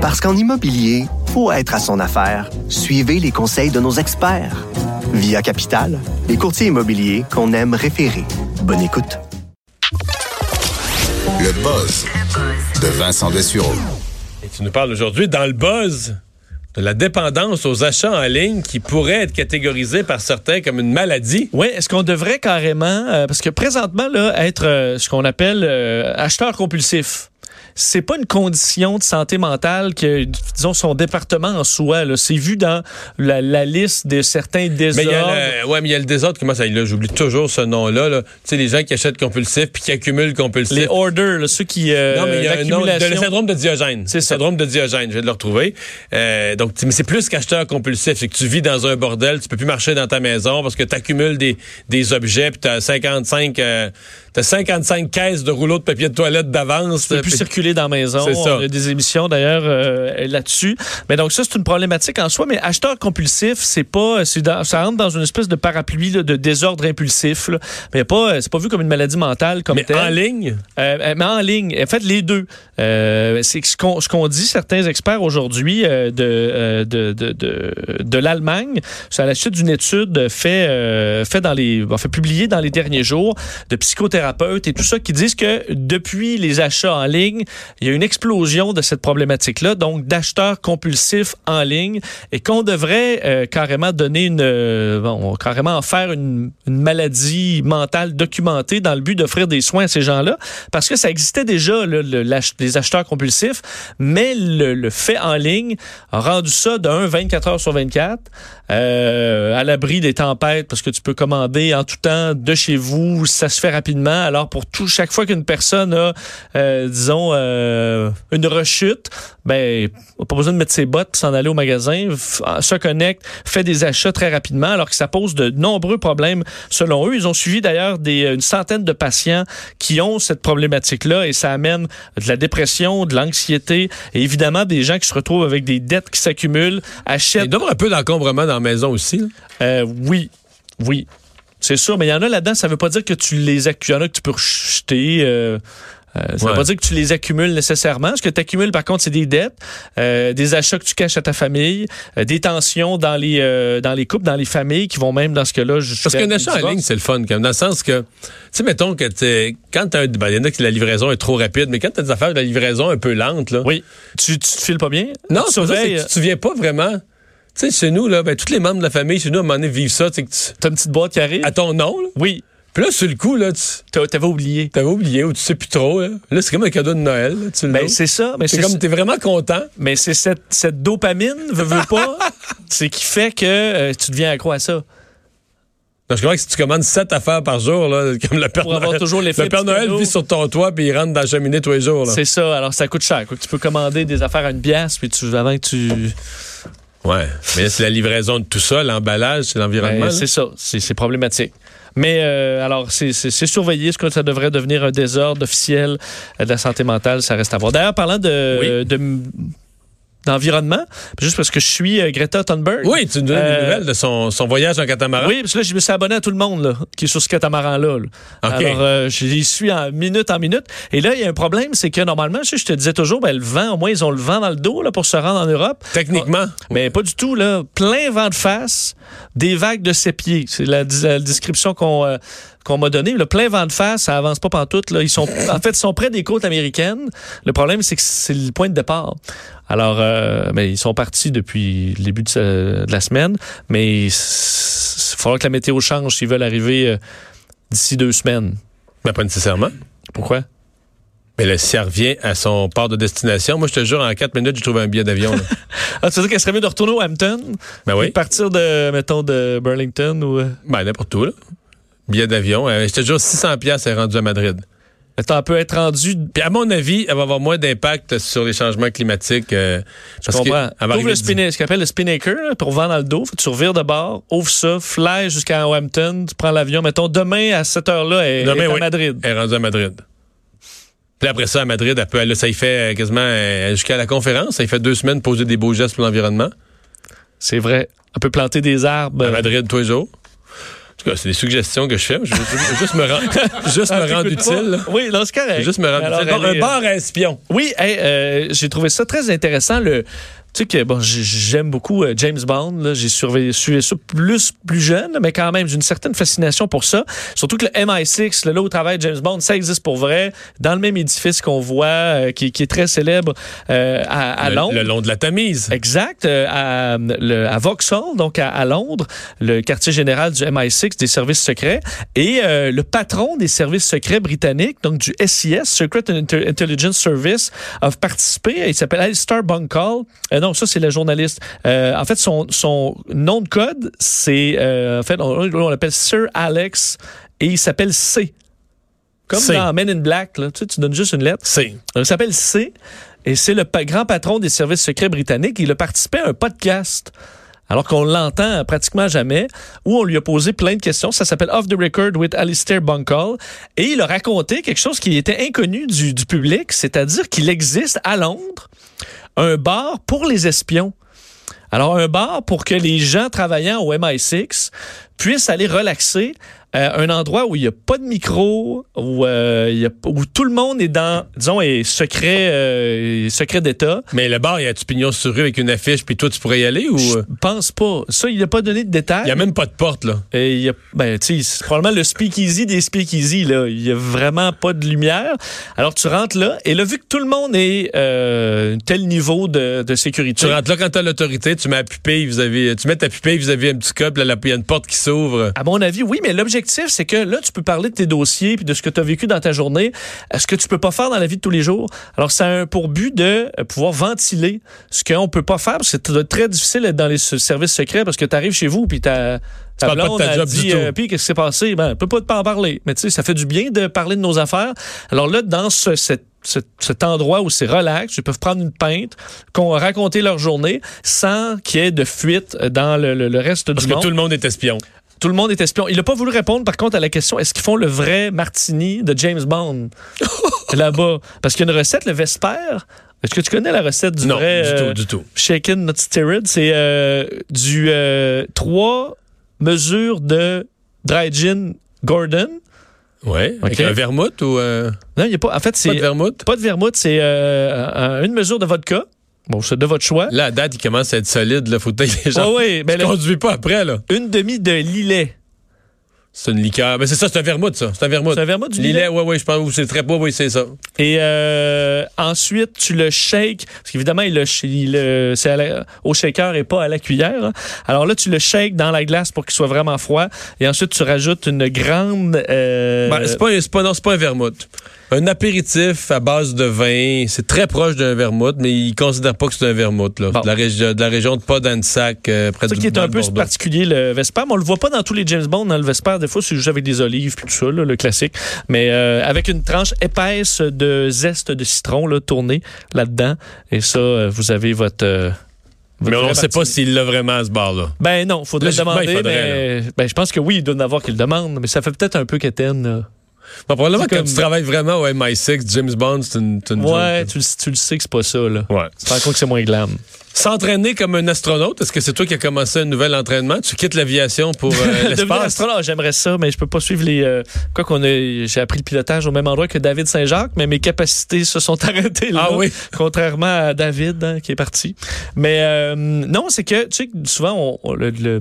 Parce qu'en immobilier, faut être à son affaire. Suivez les conseils de nos experts. Via Capital, les courtiers immobiliers qu'on aime référer. Bonne écoute. Le buzz de Vincent Dessureau. Et tu nous parles aujourd'hui dans le buzz de la dépendance aux achats en ligne qui pourrait être catégorisée par certains comme une maladie. Oui, est-ce qu'on devrait carrément, euh, parce que présentement, là, être euh, ce qu'on appelle euh, acheteur compulsif, c'est pas une condition de santé mentale que, disons, son département en soi. C'est vu dans la, liste de certains désordres. Mais le, ouais, mais il y a le désordre, comment ça là, J'oublie toujours ce nom-là. Là. Tu sais, les gens qui achètent compulsif puis qui accumulent compulsif. Les orders, ceux qui... Euh, non, mais il y a un nom, le syndrome de Diogène. C'est syndrome de Diogène, je vais de le retrouver. Euh, donc, mais c'est plus qu'acheteur compulsif. C'est que tu vis dans un bordel, tu peux plus marcher dans ta maison parce que tu accumules des, des objets puis tu as 55... Euh, T'as 55 caisses de rouleaux de papier de toilette d'avance. Tu peux plus circuler dans la maison. Ça. Il y a des émissions d'ailleurs euh, là-dessus. Mais donc ça, c'est une problématique en soi. Mais acheteur compulsif, c'est pas, ça rentre dans une espèce de parapluie de désordre impulsif. Là. Mais pas, c'est pas vu comme une maladie mentale comme mais En ligne? Euh, euh, mais en ligne. En fait, les deux. c'est ce qu'on, ce qu'on dit certains experts aujourd'hui de, de, de, de, de l'Allemagne. C'est à la suite d'une étude fait, fait dans les, fait publiée dans les derniers jours de psychothérapie et tout ça qui disent que depuis les achats en ligne, il y a une explosion de cette problématique-là, donc d'acheteurs compulsifs en ligne, et qu'on devrait euh, carrément donner une, euh, bon, carrément en faire une, maladie mentale documentée dans le but d'offrir des soins à ces gens-là, parce que ça existait déjà le, les acheteurs compulsifs, mais le, fait en ligne a rendu ça d'un 24 heures sur 24 euh, à l'abri des tempêtes, parce que tu peux commander en tout temps de chez vous, ça se fait rapidement. Alors, pour chaque fois qu'une personne a, euh, euh, une rechute, ben, pas besoin de mettre ses bottes s'en aller au magasin, se connecte, fait des achats très rapidement, alors que ça pose de nombreux problèmes selon eux. Ils ont suivi d'ailleurs des, une centaine de patients qui ont cette problématique-là et ça amène de la dépression, de l'anxiété et évidemment des gens qui se retrouvent avec des dettes qui s'accumulent, achètent. Il y un peu d'encombrement dans la maison aussi. Euh, oui, oui. C'est sûr, mais il y en a là-dedans, ça veut pas dire que tu les accumules. Il y en a que tu peux rejeter. Euh, euh, ça veut pas dire que tu les accumules nécessairement. Ce que tu accumules, par contre, c'est des dettes, euh, des achats que tu caches à ta famille, des tensions dans les dans les couples, dans les familles qui vont même dans ce cas-là. Parce qu'un achat en ligne, c'est le fun, quand même, dans le sens que, tu sais, mettons que quand t'as ben, il y en a qui la livraison est trop rapide, mais quand tu as des affaires de la livraison un peu lente, là. Oui. Tu, tu te files pas bien? Non, c'est ça, tu te souviens pas vraiment tu sais, chez nous, là, ben, tous les membres de la famille, chez nous, à un moment donné, vivent ça. Tu as une petite boîte qui arrive? À ton nom, là? Oui. Puis là, sur le coup, là, tu. T'avais oublié. T'avais oublié ou tu sais plus trop. Là, là c'est comme un cadeau de Noël. Là, tu ben, c'est ça. Mais c'est comme, t'es vraiment content. Mais c'est cette, cette dopamine, veux, veux pas, c'est qui fait que euh, tu deviens accro à ça. Parce que si tu commandes 7 affaires par jour, là, comme le Père Noël, toujours le Père Noël vit sur ton toit puis il rentre dans la cheminée tous les jours. C'est ça. Alors, ça coûte cher. Tu peux commander des affaires à une pièce puis tu, avant que tu Ouais, mais c'est la livraison de tout ça, l'emballage, c'est l'environnement. Ben, c'est ça, c'est problématique. Mais euh, alors, c'est surveillé. Est-ce que ça devrait devenir un désordre officiel de la santé mentale? Ça reste à voir. D'ailleurs, parlant de, de d'environnement, juste parce que je suis euh, Greta Thunberg. Oui, tu nous donnes euh, nouvelles de son, son, voyage en catamaran. Oui, parce que là, je me suis abonné à tout le monde là, qui est sur ce catamaran-là. Alors, euh, j'y suis en minute en minute. Et là, il y a un problème, c'est que normalement, je, te disais toujours, ben, le vent, au moins, ils ont le vent dans le dos là, pour se rendre en Europe. Techniquement. Mais pas du tout. là. Plein vent de face, des vagues de ses pieds. C'est la, description qu'on euh, qu'on m'a donné. Le plein vent de face, ça avance pas pantoute. Là. Ils sont, en fait, ils sont près des côtes américaines. Le problème, c'est que c'est le point de départ. Alors, euh, ben, ils sont partis depuis le début de, la semaine, mais il faudra que la météo change s'ils veulent arriver euh, d'ici deux semaines. Mais pas nécessairement. Pourquoi? Mais là, si elle revient à son port de destination, moi, je te jure, en quatre minutes, j'ai trouvé un billet d'avion. ah, tu veux dire qu'elle serait mieux de retourner au Hampton? Ben oui. partir de, mettons, de Burlington ou... Euh? Ben, n'importe où, là. Billet d'avion. je te jure, 600 pièces est rendu à Madrid. Ça peut être rendu. Puis à mon avis, elle va avoir moins d'impact sur les changements climatiques. Euh, je comprends. Ouvre le spinnaker, ce qu'on appelle le spinnaker, pour vendre dans le dos. tu revires de bord, ouvre ça, fly jusqu'à Hampton, tu prends l'avion. Mettons, demain, à cette heure-là, elle, est à Madrid. Elle est rendue à Madrid. Puis après ça, à Madrid, elle peut, ça y fait euh, quasiment euh, jusqu'à la conférence. Ça y fait deux semaines poser des beaux gestes pour l'environnement. C'est vrai. Elle peut planter des arbres. À Madrid tous les jours. Tout cas, c'est des suggestions que je fais. Je veux juste me rendre, juste me rendre utile. là. Oui, non, c'est correct. Juste me rendre Alors, utile. Un bar à espion. Oui, hey, euh, j'ai trouvé ça très intéressant. Le, tu sais que bon, j'aime beaucoup euh, James Bond. là. J'ai surveillé suivi ça plus plus jeune, mais quand même j'ai une certaine fascination pour ça. Surtout que le MI6, là, là où travaille James Bond, ça existe pour vrai, dans le même édifice qu'on voit, euh, qui, qui est très célèbre euh, à, à le, Londres. le long de la Tamise. Exact, euh, à, le- à Vauxhall, donc à, à Londres, le quartier général du MI6, des services secrets, et euh, le patron des services secrets britanniques, donc du SIS, Secret Intelligence Service, a participé. Il s'appelle Alistair Bunkall. Euh, non, ça c'est le journaliste. Euh, en fait, son, son nom de code, c'est euh, en fait on, on l'appelle Sir Alex, et il s'appelle C. Comme C. dans Men in Black, là, tu, sais, tu donnes juste une lettre. C'est. Il s'appelle C et c'est le pa- grand patron des services secrets britanniques. Il a participé à un podcast. Alors qu'on l'entend pratiquement jamais, où on lui a posé plein de questions. Ça s'appelle Off the Record with Alistair Bunkall. Et il a raconté quelque chose qui était inconnu du, du public, c'est-à-dire qu'il existe à Londres un bar pour les espions. Alors, un bar pour que les gens travaillant au MI6 puissent aller relaxer. euh, un endroit où il n'y a pas de micro, où, euh, y a- où tout le monde est dans, disons, est secret, euh, secret d'État. Mais le bar, il y a du pignon sur rue avec une affiche, puis toi, tu pourrais y aller ou? Je pense pas. Ça, il n'a pas donné de détails. Il n'y a même pas de porte, là. Et il y a, ben, tu sais, c'est probablement le speakeasy des speakeasy, là. Il y a vraiment pas de lumière. Alors, tu rentres là, et là, vu que tout le monde est, euh, tel niveau de, de sécurité. Tu rentres là quand t'as l'autorité, tu mets la pupille, vous avez, tu mets ta pupille, vous avez un petit cop, là, là, il y a une porte qui s'ouvre. À mon avis, oui, mais l'objectif, c'est que là, tu peux parler de tes dossiers puis de ce que tu as vécu dans ta journée, ce que tu peux pas faire dans la vie de tous les jours? Alors, ça a un pour but de euh, pouvoir ventiler ce qu'on peut pas faire, parce que c'est très difficile d'être dans les services secrets parce que tu arrives chez vous puis ta ta parles pas de ta a job du dit, tout. euh, puis qu'est-ce qui s'est passé? Ben, on peut pas pas en parler. Mais tu sais, ça fait du bien de parler de nos affaires. Alors là, dans ce, cet, endroit où c'est relax, ils peuvent prendre une pinte, qu'on raconter leur journée sans qu'il y ait de fuite dans le, le- le reste Parce du que monde. tout le monde est espion. Tout le monde est espion. Il n'a pas voulu répondre, par contre, à la question est-ce qu'ils font le vrai martini de James Bond? Là-bas Parce qu'il y a une recette, le Vesper. Est-ce que tu connais la recette du Non, vrai du euh, tout, du tout. shaken not stirred? C'est euh, du euh, trois mesures de dry gin Gordon. Ouais. Avec un vermouth ou euh, Non, il y a pas. En fait, c'est pas de vermouth? pas de vermouth, c'est euh, un- une mesure de vodka. Bon, c'est de votre choix. Là, à date, il commence à être solide. Là, faut peut-être les gens. Ah oui, ben tu là, conduis pas après, là. une demi de lilet. C'est une liqueur. Mais c'est ça, c'est un vermouth, ça. C'est un vermouth. C'est un vermouth du Lillet, ouais, ouais, je pense. C'est très beau, oui, c'est ça. Et euh, ensuite, tu le shakes, parce qu'évidemment, il le, il c'est la- au shaker et pas à la cuillère. hein. Alors là, tu le shakes dans la glace pour qu'il soit vraiment froid. Et ensuite, tu rajoutes une grande... euh, Ben, c'est pas, c'est pas, non, c'est pas un vermouth. Un apéritif à base de vin, c'est très proche d'un vermouth, mais ils considèrent pas que c'est un vermouth. Là. Bon. De, la de la région de Podansac, euh, près ça du qui est un peu particulier, le Vesper. Mais on le voit pas dans tous les James Bond. Dans le Vesper, des fois, c'est juste avec des olives puis tout ça, là, le classique. Mais euh, avec une tranche épaisse de zeste de citron là, tournée là-dedans. Et ça, euh, vous avez votre... euh, Mais on ne sait pas s'il l'a vraiment à ce bar-là. Ben non, faudrait le Logiquement, demander, faudrait, mais ben, je pense que oui, il doit en avoir qui le demandent, mais ça fait peut-être un peu quétaine. Bon, probablement C'est quand comme- tu travailles vraiment au MI6, James Bond, c'est une, une Ouais, tu, le- tu le sais que c'est pas ça, là. Ouais. Tu te que c'est moins glam. S'entraîner comme un astronaute, est-ce que c'est toi qui as commencé un nouvel entraînement? Tu quittes l'aviation pour euh, l'espace? astronaute, j'aimerais ça, mais je peux pas suivre les. euh, quoi qu'on a, j'ai appris le pilotage au même endroit que David Saint-Jacques, mais mes capacités se sont arrêtées là. Ah oui? Contrairement à David hein, qui est parti. Mais euh, non, c'est que tu sais que souvent on, on- le- le-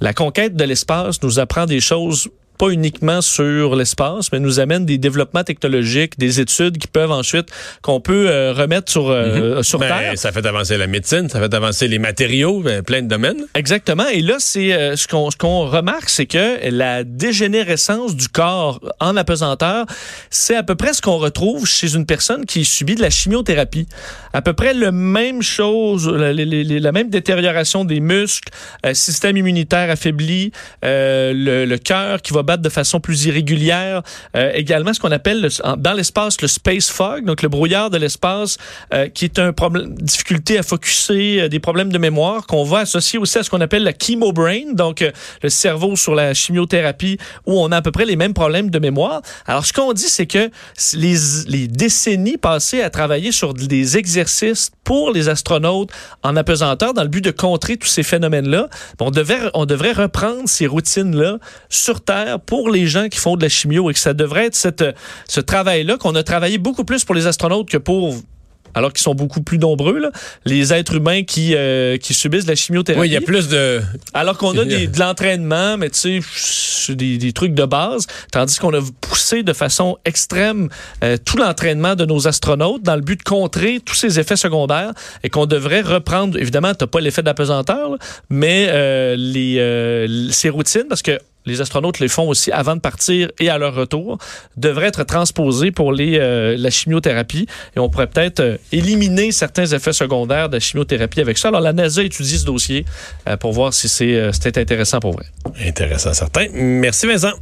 la conquête de l'espace nous apprend des choses pas uniquement sur l'espace, mais nous amène des développements technologiques, des études qui peuvent ensuite qu'on peut euh, remettre sur euh, sur Ben, terre. ça fait avancer la médecine, ça fait avancer les matériaux, ben, plein de domaines. Exactement. Et là, c'est euh, ce qu'on ce qu'on remarque, c'est que la dégénérescence du corps en apesanteur, c'est à peu près ce qu'on retrouve chez une personne qui subit de la chimiothérapie. À peu près le même chose, la, la- la- la même détérioration des muscles, euh, système immunitaire affaibli, euh, le, le cœur qui va de façon plus irrégulière. Euh, également, ce qu'on appelle le, dans l'espace le space fog, donc le brouillard de l'espace, euh, qui est un problème, difficulté à focuser, euh, des problèmes de mémoire qu'on va associer aussi à ce qu'on appelle la chemo brain, donc le cerveau sur la chimiothérapie, où on a à peu près les mêmes problèmes de mémoire. Alors, ce qu'on dit, c'est que les, les décennies passées à travailler sur des exercices pour les astronautes en apesanteur dans le but de contrer tous ces phénomènes-là, on devrait, on devrait reprendre ces routines-là sur Terre pour les gens qui font de la chimio et que ça devrait être cette, ce travail-là qu'on a travaillé beaucoup plus pour les astronautes que pour alors qu'ils sont beaucoup plus nombreux, là, les êtres humains qui, euh, qui subissent de la chimiothérapie. Oui, il y a plus de... Alors qu'on a des, de l'entraînement, mais tu sais, des, des, trucs de base, tandis qu'on a poussé de façon extrême euh, tout l'entraînement de nos astronautes dans le but de contrer tous ces effets secondaires et qu'on devrait reprendre, évidemment, tu pas l'effet d'apesanteur, mais euh, les, euh, ces routines, parce que les astronautes les font aussi avant de partir et à leur retour, devraient être transposés pour euh, la chimiothérapie. Et on pourrait peut-être euh, éliminer certains effets secondaires de la chimiothérapie avec ça. Alors, la NASA étudie ce dossier euh, pour voir si c'est intéressant pour vrai. Intéressant, certain. Merci, Vincent.